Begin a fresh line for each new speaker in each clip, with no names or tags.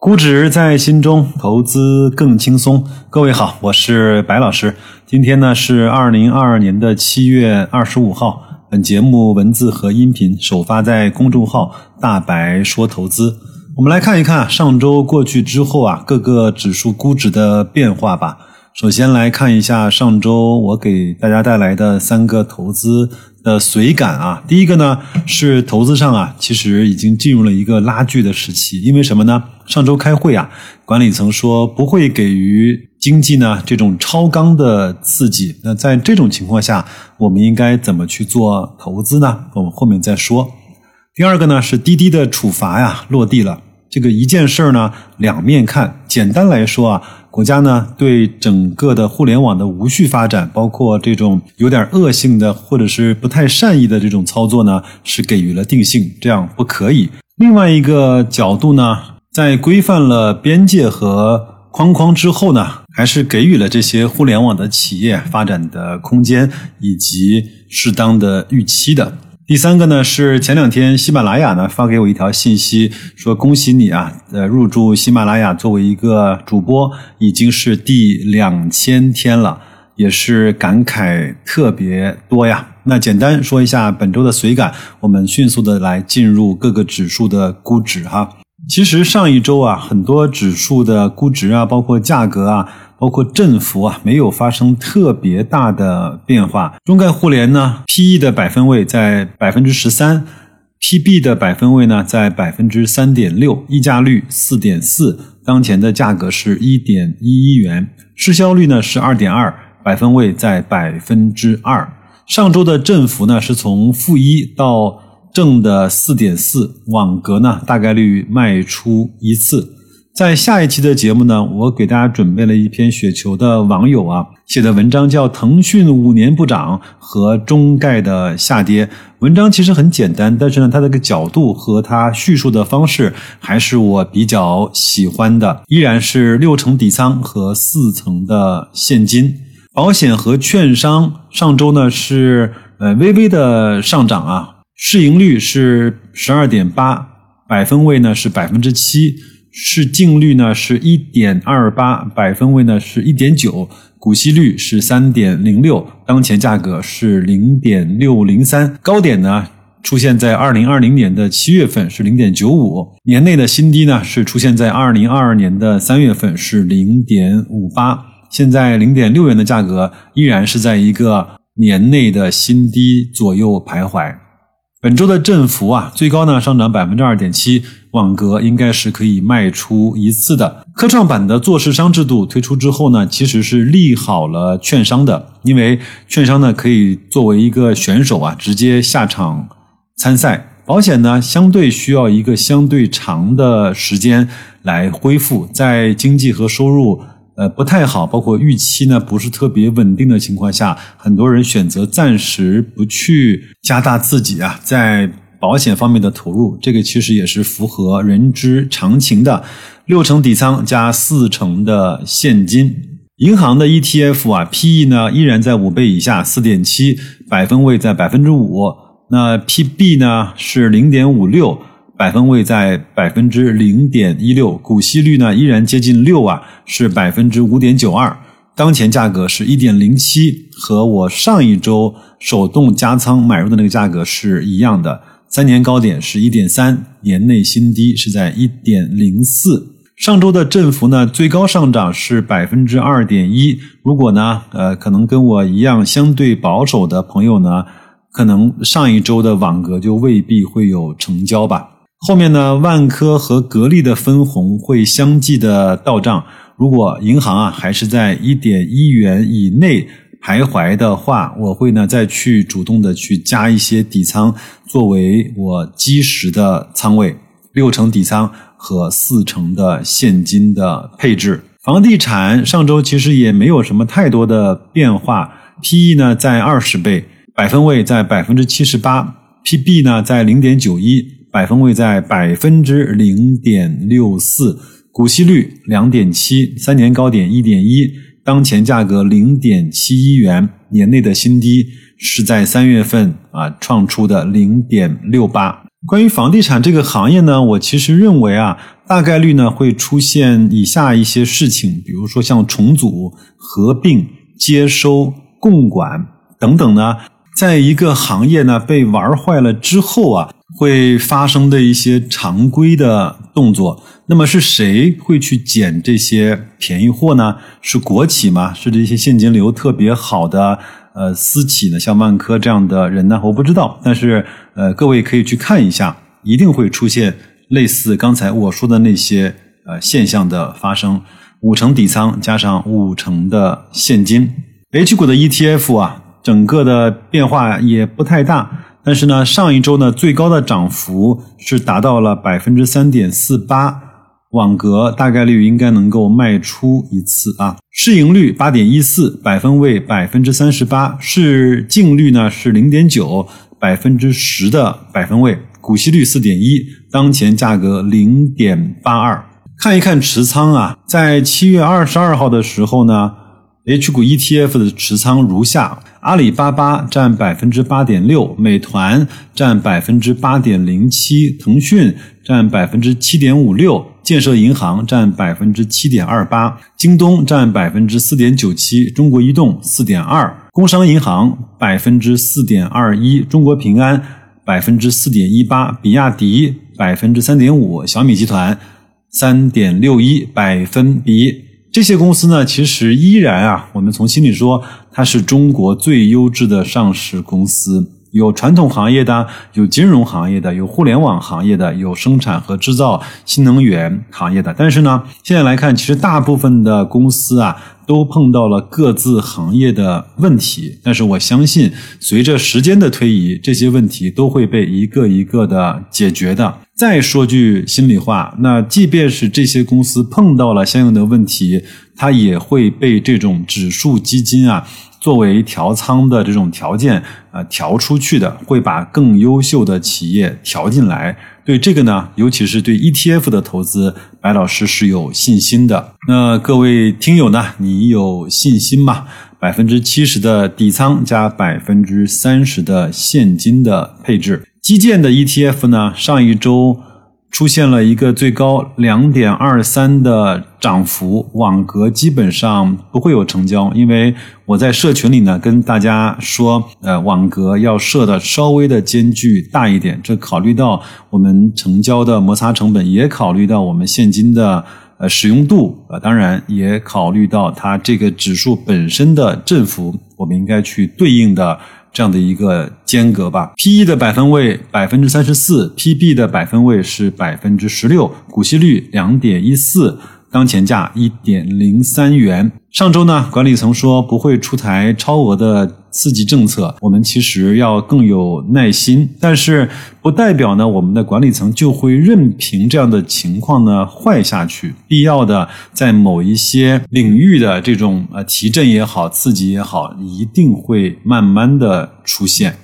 估值在心中，投资更轻松。各位好，我是白老师。今天呢是二零二二年的七月二十五号。本节目文字和音频首发在公众号“大白说投资”。我们来看一看上周过去之后啊，各个指数估值的变化吧。首先来看一下上周我给大家带来的三个投资。的随感啊，第一个呢是投资上啊，其实已经进入了一个拉锯的时期。因为什么呢？上周开会啊，管理层说不会给予经济呢这种超纲的刺激。那在这种情况下，我们应该怎么去做投资呢？我们后面再说。第二个呢是滴滴的处罚呀落地了。这个一件事儿呢两面看，简单来说啊。国家呢对整个的互联网的无序发展，包括这种有点恶性的或者是不太善意的这种操作呢，是给予了定性，这样不可以。另外一个角度呢，在规范了边界和框框之后呢，还是给予了这些互联网的企业发展的空间以及适当的预期的。第三个呢是前两天喜马拉雅呢发给我一条信息，说恭喜你啊，呃入驻喜马拉雅作为一个主播已经是第两千天了，也是感慨特别多呀。那简单说一下本周的随感，我们迅速的来进入各个指数的估值哈。其实上一周啊，很多指数的估值啊，包括价格啊。包括振幅啊，没有发生特别大的变化。中概互联呢，P/E 的百分位在百分之十三，P/B 的百分位呢在百分之三点六，溢价率四点四，当前的价格是一点一一元，市销率呢是二点二，百分位在百分之二。上周的振幅呢是从负一到正的四点四，网格呢大概率卖出一次。在下一期的节目呢，我给大家准备了一篇雪球的网友啊写的文章，叫《腾讯五年不涨和中概的下跌》。文章其实很简单，但是呢，它这个角度和它叙述的方式还是我比较喜欢的。依然是六成底仓和四成的现金，保险和券商上周呢是呃微微的上涨啊，市盈率是十二点八，百分位呢是百分之七。市净率呢是一点二八，百分位呢是一点九，股息率是三点零六，当前价格是零点六零三，高点呢出现在二零二零年的七月份是零点九五，年内的新低呢是出现在二零二二年的三月份是零点五八，现在零点六元的价格依然是在一个年内的新低左右徘徊。本周的振幅啊，最高呢上涨百分之二点七，网格应该是可以卖出一次的。科创板的做市商制度推出之后呢，其实是利好了券商的，因为券商呢可以作为一个选手啊，直接下场参赛。保险呢相对需要一个相对长的时间来恢复，在经济和收入。呃，不太好，包括预期呢不是特别稳定的情况下，很多人选择暂时不去加大自己啊在保险方面的投入，这个其实也是符合人之常情的。六成底仓加四成的现金，银行的 ETF 啊，PE 呢依然在五倍以下，四点七，百分位在百分之五，那 PB 呢是零点五六。百分位在百分之零点一六，股息率呢依然接近六啊，是百分之五点九二。当前价格是一点零七，和我上一周手动加仓买入的那个价格是一样的。三年高点是一点三，年内新低是在一点零四。上周的振幅呢，最高上涨是百分之二点一。如果呢，呃，可能跟我一样相对保守的朋友呢，可能上一周的网格就未必会有成交吧。后面呢，万科和格力的分红会相继的到账。如果银行啊还是在一点一元以内徘徊的话，我会呢再去主动的去加一些底仓，作为我基石的仓位，六成底仓和四成的现金的配置。房地产上周其实也没有什么太多的变化，P/E 呢在二十倍，百分位在百分之七十八，P/B 呢在零点九一。百分位在百分之零点六四，股息率两点七，三年高点一点一，当前价格零点七一元，年内的新低是在三月份啊创出的零点六八。关于房地产这个行业呢，我其实认为啊，大概率呢会出现以下一些事情，比如说像重组、合并、接收、共管等等呢，在一个行业呢被玩坏了之后啊，会发生的一些常规的动作。那么是谁会去捡这些便宜货呢？是国企吗？是这些现金流特别好的呃私企呢？像万科这样的人呢？我不知道，但是呃，各位可以去看一下，一定会出现类似刚才我说的那些呃现象的发生。五成底仓加上五成的现金，H 股的 ETF 啊，整个的变化也不太大，但是呢，上一周呢最高的涨幅是达到了百分之三点四八。网格大概率应该能够卖出一次啊，市盈率八点一四，百分位百分之三十八，市净率呢是零点九，百分之十的百分位，股息率四点一，当前价格零点八二。看一看持仓啊，在七月二十二号的时候呢。H 股 ETF 的持仓如下：阿里巴巴占百分之八点六，美团占百分之八点零七，腾讯占百分之七点五六，建设银行占百分之七点二八，京东占百分之四点九七，中国移动四点二，工商银行百分之四点二一，中国平安百分之四点一八，比亚迪百分之三点五，小米集团三点六一百分比。这些公司呢，其实依然啊，我们从心里说，它是中国最优质的上市公司。有传统行业的，有金融行业的，有互联网行业的，有生产和制造新能源行业的。但是呢，现在来看，其实大部分的公司啊，都碰到了各自行业的问题。但是我相信，随着时间的推移，这些问题都会被一个一个的解决的。再说句心里话，那即便是这些公司碰到了相应的问题，它也会被这种指数基金啊作为调仓的这种条件啊调出去的，会把更优秀的企业调进来。对这个呢，尤其是对 ETF 的投资，白老师是有信心的。那各位听友呢，你有信心吗？百分之七十的底仓加百分之三十的现金的配置。基建的 ETF 呢，上一周出现了一个最高两点二三的涨幅，网格基本上不会有成交，因为我在社群里呢跟大家说，呃，网格要设的稍微的间距大一点，这考虑到我们成交的摩擦成本，也考虑到我们现金的呃使用度，呃，当然也考虑到它这个指数本身的振幅，我们应该去对应的。这样的一个间隔吧，P/E 的百分位百分之三十四，P/B 的百分位是百分之十六，股息率两点一四。当前价一点零三元。上周呢，管理层说不会出台超额的刺激政策，我们其实要更有耐心。但是不代表呢，我们的管理层就会任凭这样的情况呢坏下去。必要的在某一些领域的这种呃提振也好，刺激也好，一定会慢慢的出现。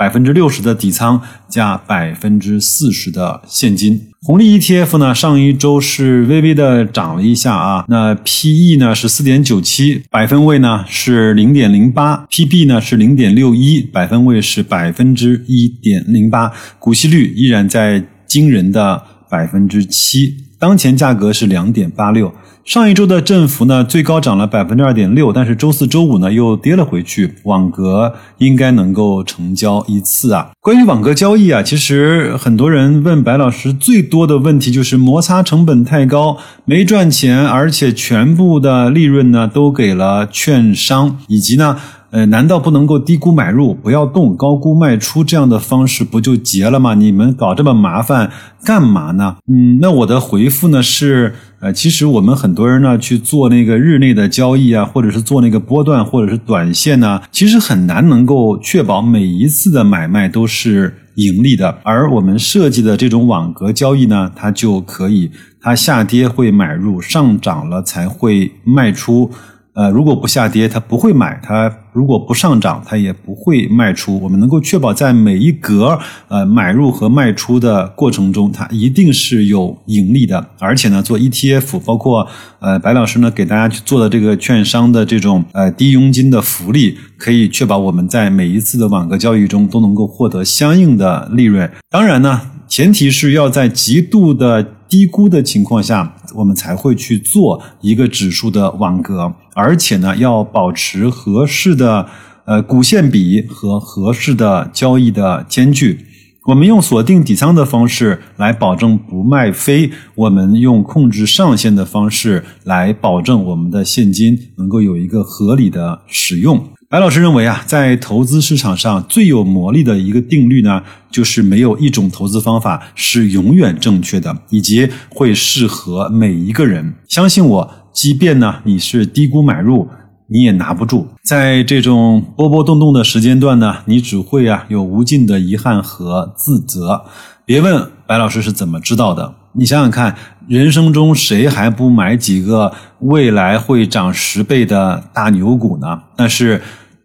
百分之六十的底仓加百分之四十的现金，红利 ETF 呢，上一周是微微的涨了一下啊。那 PE 呢是四点九七，百分位呢是零点零八，PB 呢是零点六一，百分位是百分之一点零八，股息率依然在惊人的百分之七，当前价格是两点八六。上一周的振幅呢，最高涨了百分之二点六，但是周四周五呢又跌了回去。网格应该能够成交一次啊。关于网格交易啊，其实很多人问白老师最多的问题就是摩擦成本太高，没赚钱，而且全部的利润呢都给了券商，以及呢。呃，难道不能够低估买入，不要动，高估卖出这样的方式不就结了吗？你们搞这么麻烦干嘛呢？嗯，那我的回复呢是，呃，其实我们很多人呢去做那个日内的交易啊，或者是做那个波段或者是短线呢，其实很难能够确保每一次的买卖都是盈利的。而我们设计的这种网格交易呢，它就可以，它下跌会买入，上涨了才会卖出。呃，如果不下跌，它不会买；它如果不上涨，它也不会卖出。我们能够确保在每一格呃买入和卖出的过程中，它一定是有盈利的。而且呢，做 ETF，包括呃白老师呢给大家去做的这个券商的这种呃低佣金的福利，可以确保我们在每一次的网格交易中都能够获得相应的利润。当然呢。前提是要在极度的低估的情况下，我们才会去做一个指数的网格，而且呢，要保持合适的呃股线比和合适的交易的间距。我们用锁定底仓的方式来保证不卖飞，我们用控制上限的方式来保证我们的现金能够有一个合理的使用。白老师认为啊，在投资市场上最有魔力的一个定律呢，就是没有一种投资方法是永远正确的，以及会适合每一个人。相信我，即便呢你是低估买入。你也拿不住，在这种波波动动的时间段呢，你只会啊有无尽的遗憾和自责。别问白老师是怎么知道的，你想想看，人生中谁还不买几个未来会涨十倍的大牛股呢？但是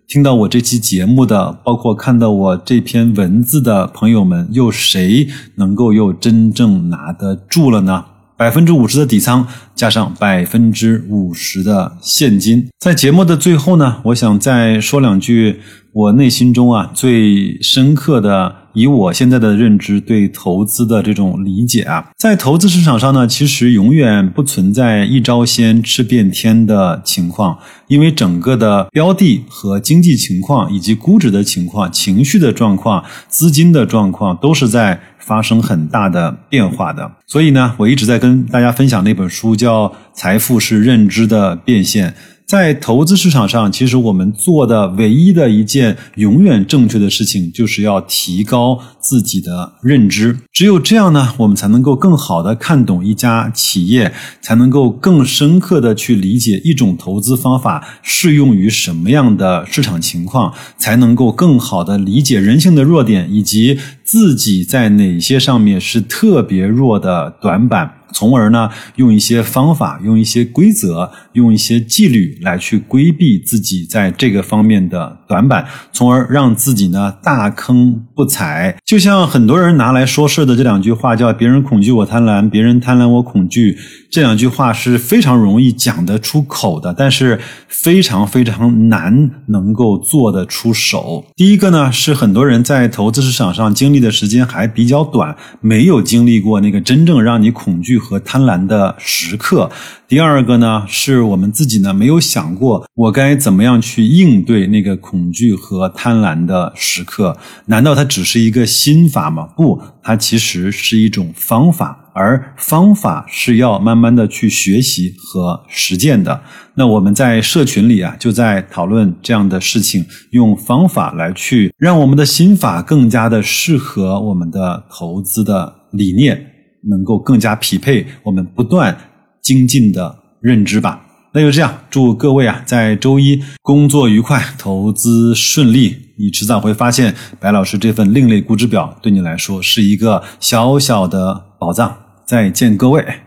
听到我这期节目的，包括看到我这篇文字的朋友们，又谁能够又真正拿得住了呢？百分之五十的底仓加上百分之五十的现金，在节目的最后呢，我想再说两句我内心中啊最深刻的。以我现在的认知，对投资的这种理解啊，在投资市场上呢，其实永远不存在一招鲜吃遍天的情况，因为整个的标的和经济情况，以及估值的情况、情绪的状况、资金的状况，都是在发生很大的变化的。所以呢，我一直在跟大家分享那本书，叫《财富是认知的变现》。在投资市场上，其实我们做的唯一的一件永远正确的事情，就是要提高自己的认知。只有这样呢，我们才能够更好的看懂一家企业，才能够更深刻的去理解一种投资方法适用于什么样的市场情况，才能够更好的理解人性的弱点，以及自己在哪些上面是特别弱的短板。从而呢，用一些方法，用一些规则，用一些纪律来去规避自己在这个方面的短板，从而让自己呢大坑不踩。就像很多人拿来说事的这两句话，叫“别人恐惧我贪婪，别人贪婪我恐惧”。这两句话是非常容易讲得出口的，但是非常非常难能够做得出手。第一个呢，是很多人在投资市场上经历的时间还比较短，没有经历过那个真正让你恐惧和贪婪的时刻。第二个呢，是我们自己呢没有想过我该怎么样去应对那个恐惧和贪婪的时刻。难道它只是一个心法吗？不，它其实是一种方法。而方法是要慢慢的去学习和实践的。那我们在社群里啊，就在讨论这样的事情，用方法来去让我们的心法更加的适合我们的投资的理念，能够更加匹配我们不断精进的认知吧。那就这样，祝各位啊，在周一工作愉快，投资顺利。你迟早会发现，白老师这份另类估值表对你来说是一个小小的宝藏。再见，各位。